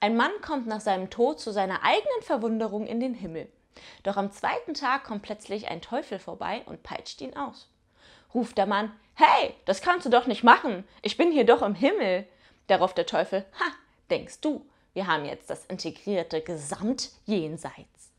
Ein Mann kommt nach seinem Tod zu seiner eigenen Verwunderung in den Himmel. Doch am zweiten Tag kommt plötzlich ein Teufel vorbei und peitscht ihn aus. Ruft der Mann, Hey, das kannst du doch nicht machen, ich bin hier doch im Himmel. Darauf der Teufel, Ha, denkst du, wir haben jetzt das integrierte Gesamtjenseits.